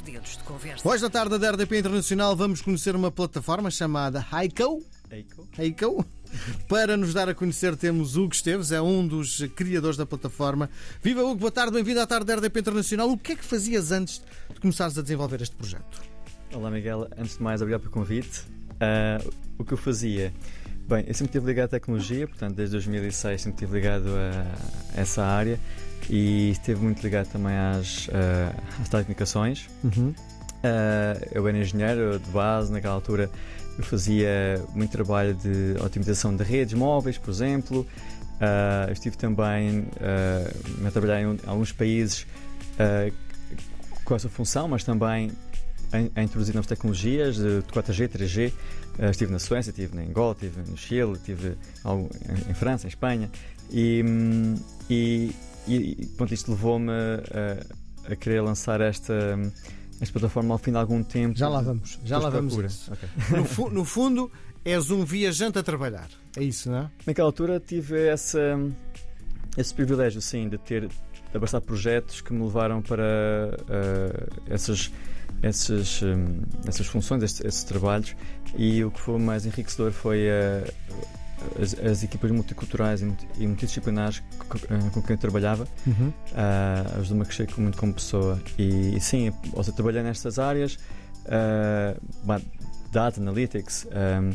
dois dedos de conversa. Hoje da tarde da RDP Internacional vamos conhecer uma plataforma chamada Heiko. Eiko. Heiko. Para nos dar a conhecer temos Hugo Esteves, é um dos criadores da plataforma. Viva Hugo, boa tarde, bem-vindo à tarde da RDP Internacional. O que é que fazias antes de começares a desenvolver este projeto? Olá Miguel, antes de mais obrigado pelo convite. Ah, o que eu fazia? Bem, eu sempre estive ligado à tecnologia, portanto desde 2006 sempre estive ligado a essa área e esteve muito ligado também às, ah, às telecomunicações. Uhum. Ah, eu era engenheiro de base, naquela altura eu fazia muito trabalho de otimização de redes móveis, por exemplo. Eu estive também ah, a trabalhar em um- alguns países com essa função, mas também a, a introduzir novas tecnologias de 4G, 3G. Ah, estive na Suécia, estive na Angola, estive no Chile, estive em, em França, em Espanha. E, hum, e, e pronto, isto levou-me a, a querer lançar esta, esta plataforma ao fim de algum tempo. Já lá vamos, já lá vamos. procura. a isso. Ok. No, fu- no fundo, és um viajante a trabalhar. É isso, não é? Naquela altura tive essa, esse privilégio, sim, de ter de abraçar projetos que me levaram para ah, essas, essas, hum, essas funções, estes, esses trabalhos, e o que foi mais enriquecedor foi ah, as, as equipas multiculturais e multi- e multidisciplinares ah, com quem eu trabalhava. Uhum. Uh, ajudou-me a crescer muito como pessoa. E, e sim, ou seja, trabalhei nestas áreas, uh, Data Analytics, um,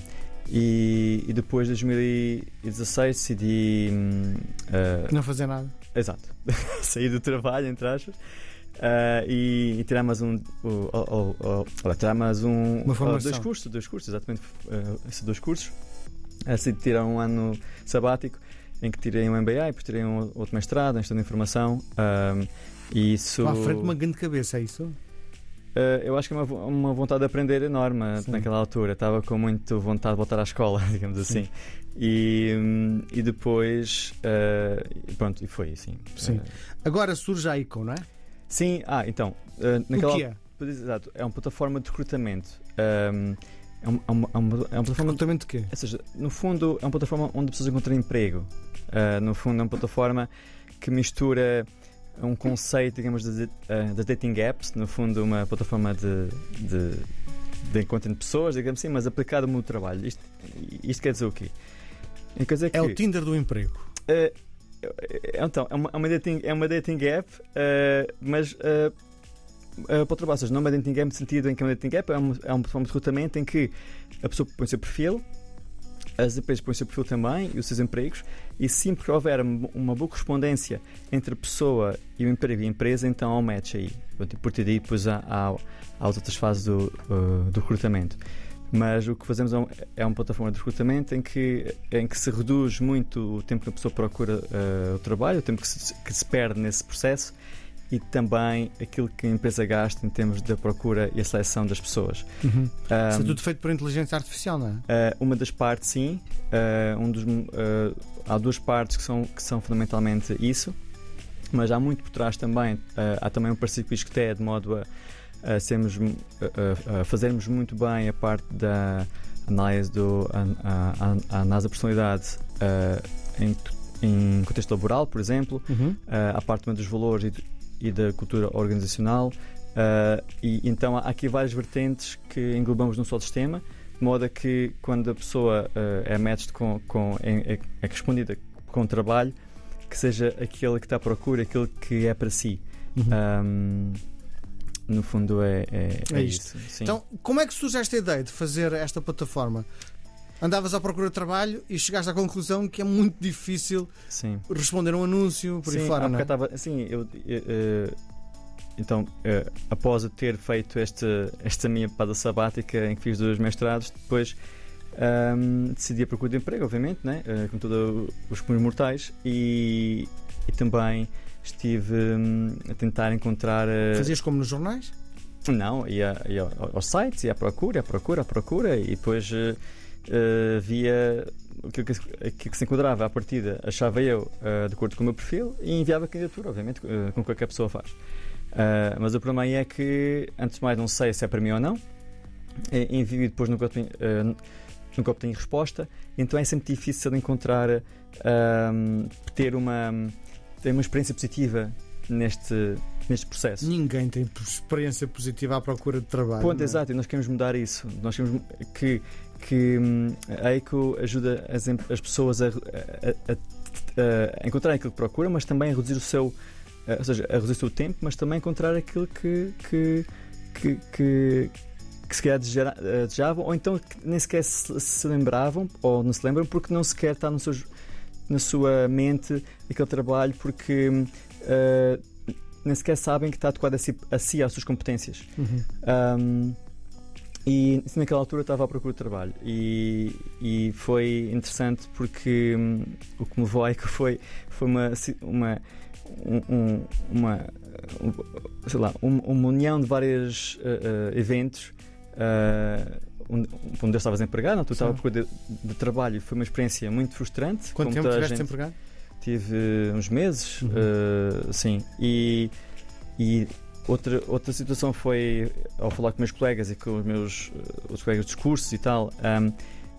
e, e depois de 2016 decidi. uh, Não fazer nada. exato, sair do trabalho, entre aspas. uh, e, e tirar mais um, o- olha, tirar mais um Uma uh, formação. dois cursos, dois cursos, exatamente, uh, esses dois cursos. Decidi tirar um ano sabático em que tirei um MBA depois tirei um outro mestrado em gestão de informação. um, e isso. Lá à frente uma grande cabeça, é isso? Uh, eu acho que é uma, uma vontade de aprender enorme uh, Sim. naquela altura. Estava com muito vontade de voltar à escola, digamos Sim. assim. E, hum, e depois. uh, pronto, e foi assim. Sim. Uh, Agora surge a Heiko, não é? sim, ah, então. naquela O que é? Exato, é uma plataforma de recrutamento. Um, é, uma, é uma- é uma- é uma plataforma. Recrutamento de quê? Ou seja, no fundo, é uma plataforma onde as pessoas encontram emprego. Uh, no fundo, é uma plataforma que mistura um conceito, digamos, de, de dating apps. No fundo, uma plataforma de, de, de encontro de pessoas, digamos assim, mas aplicada ao mundo do trabalho. Isto, isto quer dizer o quê? Quer dizer que. É o Tinder do emprego. Uh, então, é uma, é uma dating, é uma dating app, uh, mas uh, uh, para o trabalho, ou seja, não uma dating app no sentido em que é uma dating app, é uma, plataforma de recrutamento em que a pessoa põe o seu perfil, as empresas põem o seu perfil também e os seus empregos, e sempre que houver uma boa correspondência entre a pessoa e o emprego e a empresa, então há um match aí. Pronto, e por daí, depois há, há, há as outras fases do, uh, do recrutamento. Mas o que fazemos é um- é uma plataforma de recrutamento em que, em que se reduz muito o tempo que a pessoa procura uh, o trabalho, o tempo que se, que se perde nesse processo e também aquilo que a empresa gasta em termos da procura e a seleção das pessoas. Uhum. Isso é Um, tudo feito por inteligência artificial, não é? Uh, uma das partes, sim. Uh, um dos, uh, há duas partes que são, que são fundamentalmente isso, mas há muito por trás também. Há também um parceiro com o Iscoté, de modo a, a, sermos, uh, a fazermos muito bem a parte da análise do, a, a, a, a análise da personalidade em, em contexto laboral, por exemplo, Uhum. uh, a parte dos valores e, e da cultura organizacional. Uh, e então há aqui várias vertentes que englobamos num só sistema, de modo a que quando a pessoa uh, é matched com, com é, é, é correspondida com o trabalho, que seja aquele que está à procura, aquele que é para si. Uhum. Um, no fundo é, é, É é isto. Sim. Então, como é que surge esta ideia de fazer esta plataforma? Andavas à procura de trabalho e chegaste à conclusão que é muito difícil sim. responder a um anúncio por aí Sim, fora, há não é? estava- assim, eu, eu, eh, então, eh, após eu ter feito esta, esta minha pausa sabática em que fiz dois mestrados, depois ahm, decidi a procura de emprego, obviamente, né? eh, com todos os comuns mortais, e, e também estive hum, a tentar encontrar. eh, Fazias como nos jornais? não, ia, ia ao- aos sites, ia à procura, à procura, à procura, e depois eh, eh, via aquilo que, aquilo que se enquadrava à partida, achava eu, eh, de acordo com o meu perfil, e enviava a candidatura, obviamente, com o que qualquer pessoa faz. Ah, mas o problema aí é que, antes de mais, não sei se é para mim ou não, envio e depois nunca obtenho, eh, nunca obtenho resposta, então é sempre difícil encontrar, ahm, ter uma, ter uma experiência positiva neste, neste processo. Ninguém tem experiência positiva à procura de trabalho. Ponto, é? exato, e nós queremos mudar isso. Nós queremos que, que hum, a ECO ajuda as, as pessoas a, a- a- a encontrar aquilo que procuram, mas também a reduzir o seu. Ou seja, a reduzir o seu tempo, mas também encontrar aquilo que. que, que, que que se calhar eh, desejavam, ou então que nem sequer se, se lembravam, ou não se lembram, porque não sequer está no seu, na sua mente aquele trabalho, porque eh, nem sequer sabem que está adequado a si, a si às suas competências. Uhum. Um, e naquela altura estava à procura de trabalho e, e foi interessante porque hum, o que me levou aí que foi, foi uma, uma, um- um- uma, um- sei lá, um- uma união de vários uh, uh, eventos uh, onde, onde eu estava desempregado, não, tu estava à procura de, de trabalho, foi uma experiência muito frustrante. Quanto tempo toda a tiveste gente. empregado? Tive uns meses, Uhum. uh, sim. E, e outra, outra situação foi ao falar com meus colegas e com os meus uh, outros colegas dos cursos e tal, um,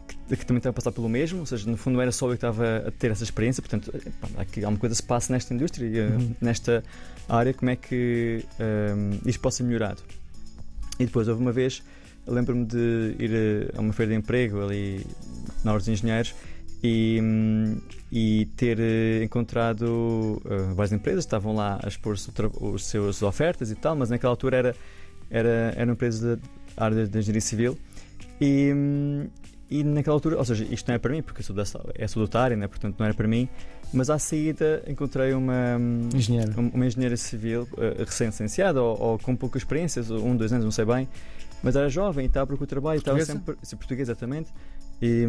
que, que também estavam a passar pelo mesmo, ou seja, no fundo não era só eu que estava a ter essa experiência, portanto, eh, aqui alguma coisa se passa nesta indústria, e, uh, Uhum. nesta área, como é que um, isto possa ser melhorado. E depois houve uma vez, lembro-me de ir a uma feira de emprego ali na Ordem dos Engenheiros e, e ter eh, encontrado uh, várias empresas que estavam lá a expor o os seus ofertas e tal, mas naquela altura era, era, era uma empresa da área da engenharia civil e, e naquela altura, ou seja, isto não é para mim, porque eu sou, da, é sou da área, né, portanto não era para mim, mas à saída encontrei uma, Engenheiro. um- uma engenheira civil uh, recém-licenciada ou, ou com pouca experiência, um, dois anos, não sei bem, mas era jovem e estava a procurar trabalho, estava sempre. Sim, portuguesa, exatamente. E,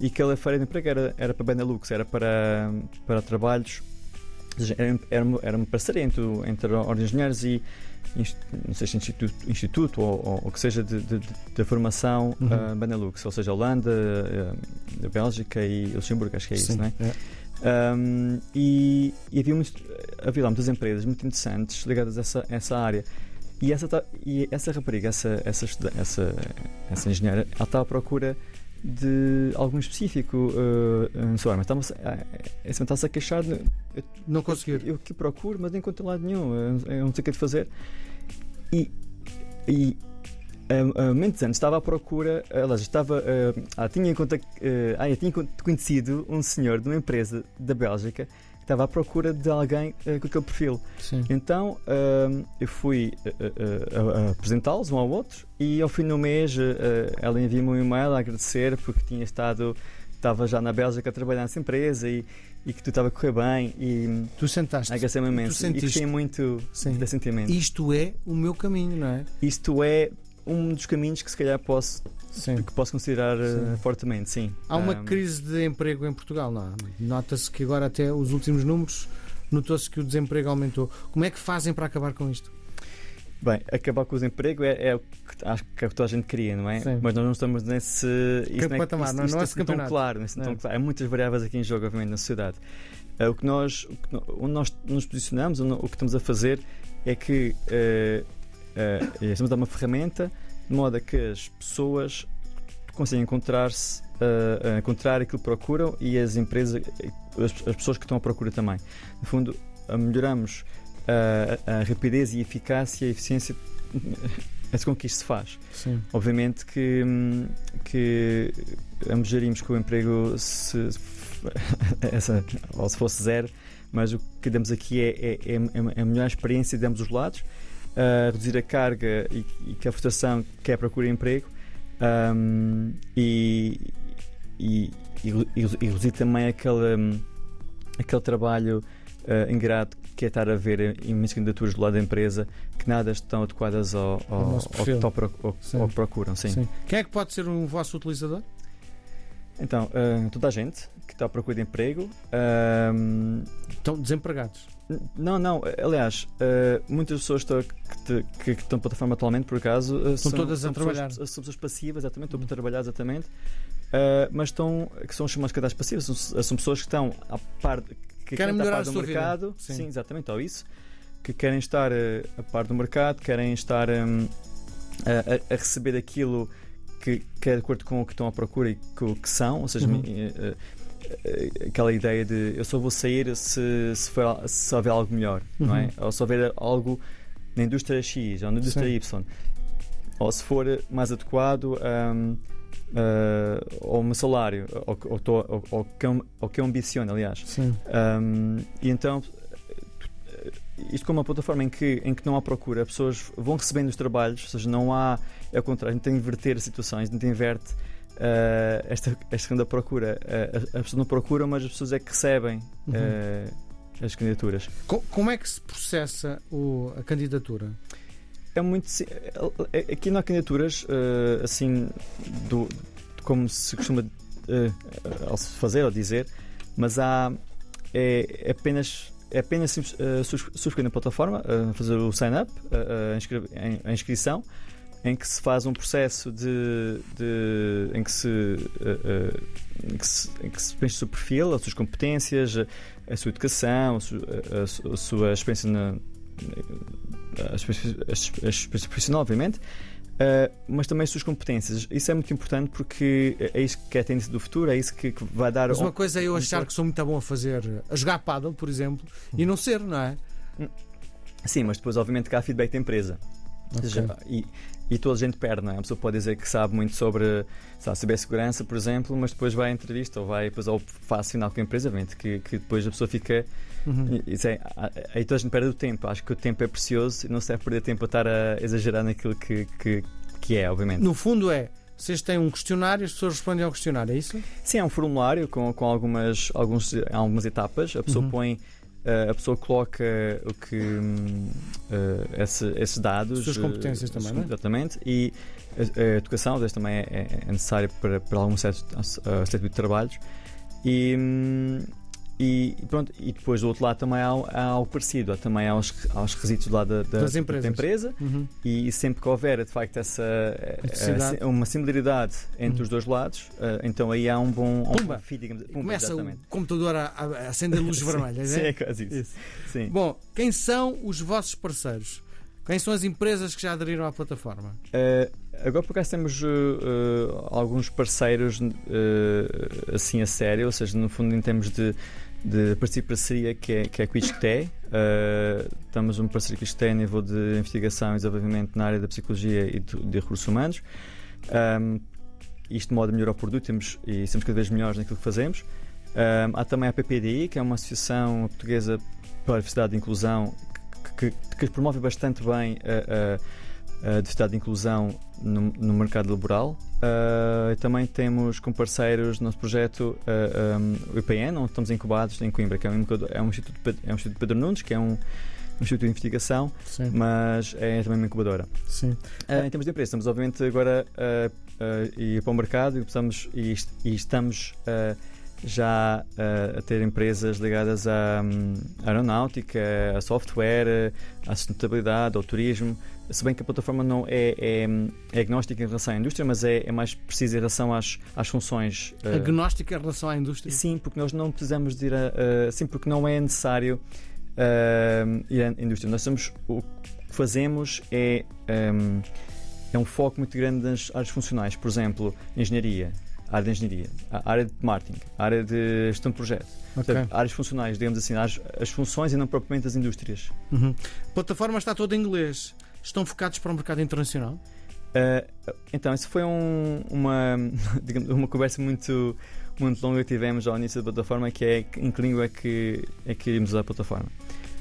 e aquela feira de emprego era, era para Benelux, era para, para trabalhos. Era, era, era uma parceria entre, entre a Ordem de Engenheiros e não sei se instituto, instituto ou, ou, ou que seja de, de, de- formação Uhum. uh, Benelux, ou seja, a Holanda, uh, a Bélgica e Luxemburgo, acho que é isso, Sim, não é? é. Um, e, e havia, muito, havia lá muitas empresas muito interessantes ligadas a essa, essa área. E essa, e essa rapariga, essa, essa, essa, essa engenheira, ela estava à procura de algo específico uh, no seu ar, mas estava-se ah, é, estava-se a queixar. de- Eu, Não conseguiu. eu que procuro, mas não encontro lado nenhum, eu, eu não sei o que é de fazer. E, e um, um, momentos antes estava à procura, aliás, estava, uh, ah, tinha, em conta, uh, ah, tinha con- conhecido um senhor de uma empresa da Bélgica estava à procura de alguém uh, com aquele perfil. Sim. Então um, eu fui uh, uh, uh, apresentá-los um ao outro e ao fim do mês uh, uh, ela enviou-me um e-mail a agradecer porque tinha estado, estava já na Bélgica a trabalhar nessa empresa e, e que tudo estava a correr bem e Tu sentaste. agradecer-me imenso. E sentiste- gostei muito Sim. sentimento. Isto é o meu caminho, não é? Isto é um dos caminhos que se calhar posso, Sim. que posso considerar uh, Sim. fortemente, sim. Há uma Um, crise de emprego em Portugal, não? Nota-se que agora até os últimos números notou-se que o desemprego aumentou. Como é que fazem para acabar com isto? Bem, acabar com o desemprego é, é o que acho que é que toda a gente queria, não é? Sim. Mas nós não estamos nesse. Isto Que patamar, não é? Não é assim esse tão claro, isso não é tão Não. claro. Há muitas variáveis aqui em jogo, obviamente, na sociedade. Ah, o que nós, o que onde nós nos posicionamos, o que estamos a fazer é que eh, eh, estamos a dar uma ferramenta de modo a que as pessoas conseguem encontrar-se, ah, encontrar aquilo que procuram e as empresas, as, as pessoas que estão à procura também. No fundo, melhoramos a, a rapidez e eficácia e eficiência é com que isto se faz. Sim. Obviamente que, hum, que ambos gerimos que o emprego se, essa, ou se fosse zero, mas o que damos aqui é, é, é, é a melhor experiência de ambos os lados, reduzir a carga e, e que a frustração que é a procura de emprego hum, e, e, e, reduzir também aquele, aquele trabalho uh, ingrato que é estar a ver imensas candidaturas do lado da empresa que nada estão adequadas ao, ao, Ao ao que, ao- Sim. ao que procuram. Sim. Sim. Quem é que pode ser um vosso utilizador? Então, uh, toda a gente que está à procura de emprego. um, Estão desempregados. Não, não, aliás, uh, muitas pessoas que, te- que- que estão na plataforma atualmente, por acaso, uh, Estão são, todas a são pessoas- trabalhar. são pessoas passivas, exatamente, estão a trabalhar exatamente, uh, mas estão, que são chamadas cadastros passivos, são, são pessoas que estão à par, que Querem estão a melhorar par a do mercado, Sim. sim. exatamente, ou isso, que querem estar a par do mercado, querem estar um, a, a- a receber aquilo que, que é de acordo com o que estão à procura e com o que são, ou seja, Uhum. Eh, eh, eh, aquela ideia de eu só vou sair se, se, for, se houver algo melhor, não é? Ou se houver algo na indústria X ou na indústria Sim. Y. Ou se for mais adequado um, uh, ao meu salário, ao, ao, ao, ao que ao que eu ambiciono, aliás. Sim. Um, e então, isto como uma plataforma em que, em que não há procura, as pessoas vão recebendo os trabalhos, ou seja, não há, é o contrário, a gente tem que inverter as situações, a gente inverte uh, esta, esta questão da procura. Uh, as as pessoas não procuram, mas as pessoas é que recebem Uhum. uh, as candidaturas. Co- Como é que se processa o- a candidatura? É muito. Aqui não há candidaturas assim, do, como se costuma fazer ou dizer, mas há. É, apenas. É apenas uh, subscrever na plataforma, fazer o sign-up, a inscrição, em que se faz um processo de. de- em, que se, uh, uh, em, que se, em que se preenche o seu perfil, as suas competências, a, a sua educação, a, su- a- a su- a sua experiência na, a experiência profissional, obviamente, uh, mas também as suas competências. Isso é muito importante porque é isso que é a tendência do futuro, é isso que, que vai dar. Mas uma coisa é eu um achar que sou muito bom a fazer, a jogar paddle, por exemplo, e não ser, não é? Sim, mas depois, obviamente, que há feedback da empresa. Seja, e, e toda a gente perde, não é? A pessoa pode dizer que sabe muito sobre sabe, cibersegurança, por exemplo, mas depois vai à entrevista ou vai depois ao fase final com a empresa, obviamente, que, que depois a pessoa fica. Uhum. Isso é, aí toda a gente perde o tempo. Acho que o tempo é precioso e não se deve perder tempo a estar a exagerar naquilo que, que, que é, obviamente. No fundo é, vocês têm um questionário, as pessoas respondem ao questionário, é isso? Sim, é um formulário com, com algumas, alguns, algumas etapas. A pessoa Uhum. põe. Eh, a pessoa coloca o que eh, esse- esses dados As suas eh, competências as- também, não é? exatamente e a, a educação às vezes também é, é- é necessária para, para algum certo, uh, certo tipo de trabalhos e, hum, e pronto e depois do outro lado também há, há algo parecido há também há os, há os requisitos do lado da, da, da empresa Uhum. e sempre que houver de facto essa Necessidade. eh, uma similaridade entre Uhum. os dois lados, eh, então aí há um bom, um bom feed, digamos, pumba, Começa exatamente. o computador a, a a acender luzes vermelhas, Sim, é? é quase isso. Isso. Sim. Bom, quem são os vossos parceiros? Quem são as empresas que já aderiram à plataforma? Eh, agora por acaso temos eh, eh, alguns parceiros assim a sério, ou seja, no fundo em termos de, de parceria parceria que é, que é a ISCTE. Eh, estamos um parceiro com a ISCTE a nível de investigação e desenvolvimento na área da psicologia e de, de recursos humanos. Um, isto de modo a melhorar o produto temos, e somos cada vez melhores naquilo que fazemos. Um, há também a PPDI, que é uma associação portuguesa para a diversidade e inclusão que, que, que promove bastante bem a, a, a diversidade e inclusão no, no mercado laboral. Uh, também temos como parceiros no nosso projeto uh, um, o IPN, onde estamos incubados em Coimbra, que é um, é um instituto, é um instituto Pedro Nunes, que é um, um instituto de investigação, Sim. mas é também uma incubadora. Sim. Uh, em termos de empresa, estamos obviamente agora uh, uh, ir para o mercado e, precisamos, e, e estamos uh, já uh, a ter empresas ligadas à hum, aeronáutica, a software, à sustentabilidade, ao turismo. Se bem que a plataforma não é, é, é agnóstica em relação à indústria, mas é, é mais precisa em relação às, às funções. uh, Agnóstica em relação à indústria? Sim, porque nós não precisamos de ir a. a- sim, porque não é necessário ah, ir à indústria. Nós somos, o que fazemos é. ahm, é um foco muito grande nas áreas funcionais. Por exemplo, engenharia, área de engenharia, a área de marketing, a área de gestão de projeto. Ok. Portanto, áreas funcionais, digamos assim, as, as funções e não propriamente as indústrias. Uhum. A plataforma está toda em inglês. Estão focados para o mercado internacional? Ah, então, isso foi um- uma, digamos, uma conversa muito, muito longa que tivemos ao início da plataforma, que é em que língua é que, é que iríamos usar a plataforma.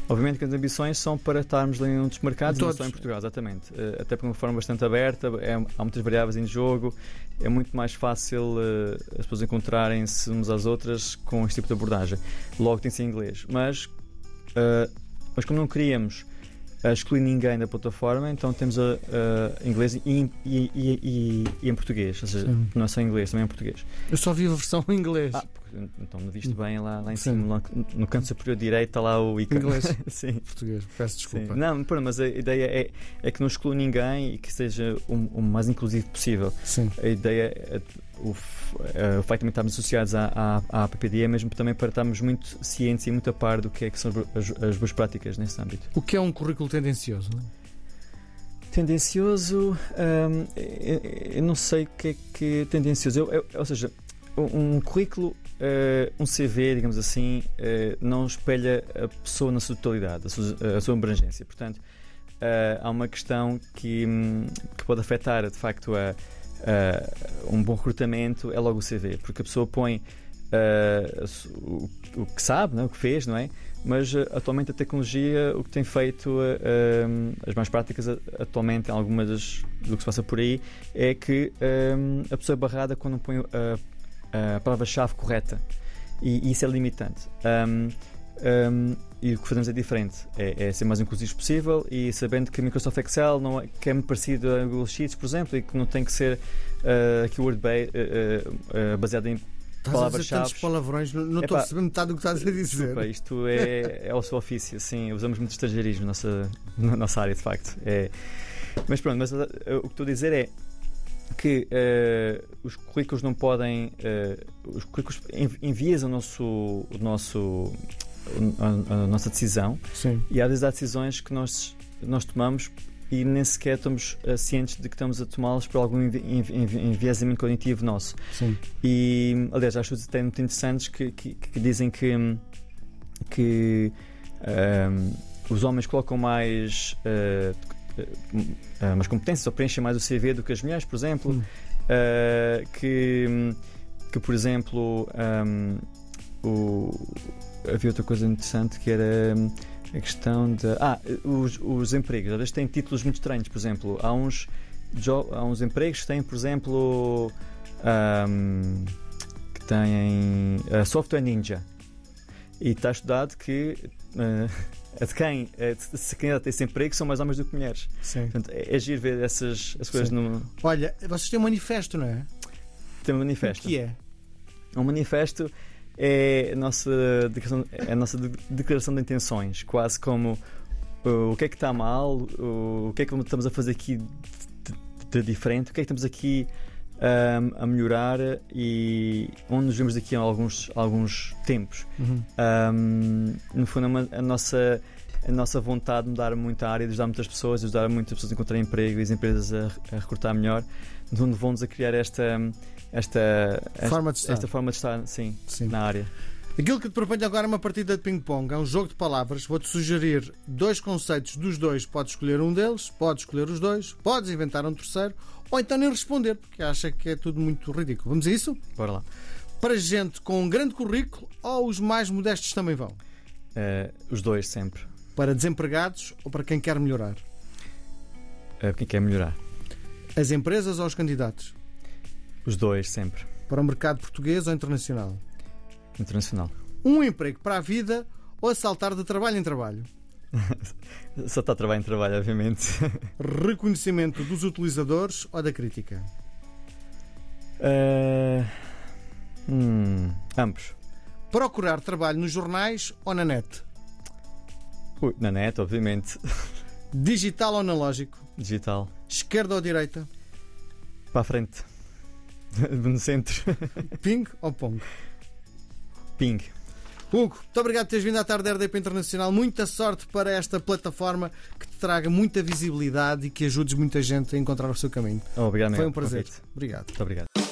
Obviamente que as ambições são para estarmos em outros mercados, Em não só em Portugal, exatamente. Ah, até porque é uma forma bastante aberta, é- há muitas variáveis em jogo, é muito mais fácil ah, as pessoas encontrarem-se umas às outras com este tipo de abordagem. Logo tem que ser em inglês. Mas, ah, mas como não queríamos excluir ninguém da plataforma, então temos a, a inglês e, e- e- e- em português, ou seja, Sim. não é só em inglês, também em português. Eu só vi a versão em inglês. Ah, porque, então me viste bem lá, lá em Sim. cima, lá no canto superior direito está lá o ícone. Inglês. Sim. Português, peço Sim. desculpa. Não, pronto, mas a ideia é, é que não exclua ninguém e que seja o, o mais inclusivo possível. Sim. A ideia, é, o, é, o facto de estarmos associados à, à, à PPD é mesmo também para estarmos muito cientes e muito a par do que é que são as, as boas práticas nesse âmbito. O que é um currículo tendencioso? Tendencioso, hum, eu, eu não sei o que é que é tendencioso. Eu- eu- ou seja, um, um currículo eh, um CV, digamos assim, eh, não espelha a pessoa na sua totalidade, a sua, a sua abrangência. Portanto, eh, há uma questão que, hum, que pode afetar, de facto, a, a um bom recrutamento, é logo o CV, porque a pessoa põe eh, o, o que sabe, não é? o que fez, não é? Mas eh, atualmente a tecnologia, o que tem feito, as mais práticas atualmente, algumas das- do que se passa por aí, é que a pessoa é barrada quando põe a, a palavra-chave correta. E, isso é limitante. Um, um, e o que fazemos é diferente. É, é ser mais inclusivo possível e sabendo que Microsoft Excel não é, que é muito parecido a Google Sheets, por exemplo, e que não tem que ser uh, keyword ba uh, uh, baseado em a palavras-chave. palavrões, não estou a perceber metade do que estás a dizer. Desculpa, isto é, é o seu ofício, sim. Usamos muito estrangeirismo na nossa, na nossa área, de facto. É. Mas pronto, mas, uh, o que estou a dizer é que uh, os currículos não podem. uh, os currículos env- enviesam o nosso, o nosso, a, a nossa decisão Sim. e às vezes há decisões que nós, nós tomamos e nem sequer estamos uh, cientes de que estamos a tomá-las por algum envi- envi- envi- enviesamento cognitivo nosso. Sim. E, aliás, há estudos até muito interessantes que, que, que dizem que, que ahm, os homens colocam mais, ah, mais competências ou preenchem mais o CV do que as mulheres, por exemplo. Hum. Que, que, por exemplo, ahm, o- havia outra coisa interessante que era hum, a questão de. Ah, os, os empregos. Às vezes têm títulos muito estranhos, por exemplo, há uns, jo- há uns empregos que têm, por exemplo, ahm, que têm ah, software ninja. E está estudado que a de quem se candidata a esse emprego são mais homens do que mulheres. Sim. Portanto, é, é giro ver essas as coisas no Olha, vocês têm um manifesto, não é? tem um O manifesto. que é? Um manifesto é a nossa declaração, é a nossa de- declaração de intenções, quase como o que é que está mal, o, que é que estamos a fazer aqui de, diferente, o que é que estamos aqui um, a melhorar e onde nos vemos daqui a alguns, alguns tempos. Uhum. Um, no fundo, é a nossa, a nossa vontade de mudar muito a área, de ajudar muitas pessoas, de ajudar muitas pessoas a encontrar emprego e as empresas a, a recrutar melhor, de onde vão-nos a criar esta, esta, esta, Forma de estar. esta forma de estar, sim, Sim. na área. Aquilo que te proponho agora é uma partida de ping-pong. É um jogo de palavras. Vou-te sugerir dois conceitos dos dois. Podes escolher um deles, podes escolher os dois, podes inventar um terceiro, ou então nem responder, porque acha que é tudo muito ridículo. Vamos a isso? Bora lá. Para gente com um grande currículo ou os mais modestos também vão? Eh, os dois sempre. Para desempregados ou para quem quer melhorar? Uh, quem quer melhorar? As empresas ou os candidatos? Os dois sempre. Para o mercado português ou internacional? Internacional. Um emprego para a vida ou a saltar de trabalho em trabalho? Está a trabalho em trabalho, obviamente. Reconhecimento dos utilizadores ou da crítica? Eh, hum, ambos. Procurar trabalho nos jornais ou na net? Ui, na net, obviamente. Digital ou analógico? Digital. Esquerda ou direita? Para a frente. no centro. Ping ou pong? Ping. Hugo, muito obrigado por teres vindo à tarde da RDP Internacional. Muita sorte para esta plataforma que te traga muita visibilidade e que ajudes muita gente a encontrar o seu caminho. Obrigado, Foi um prazer. Obrigado. Muito obrigado.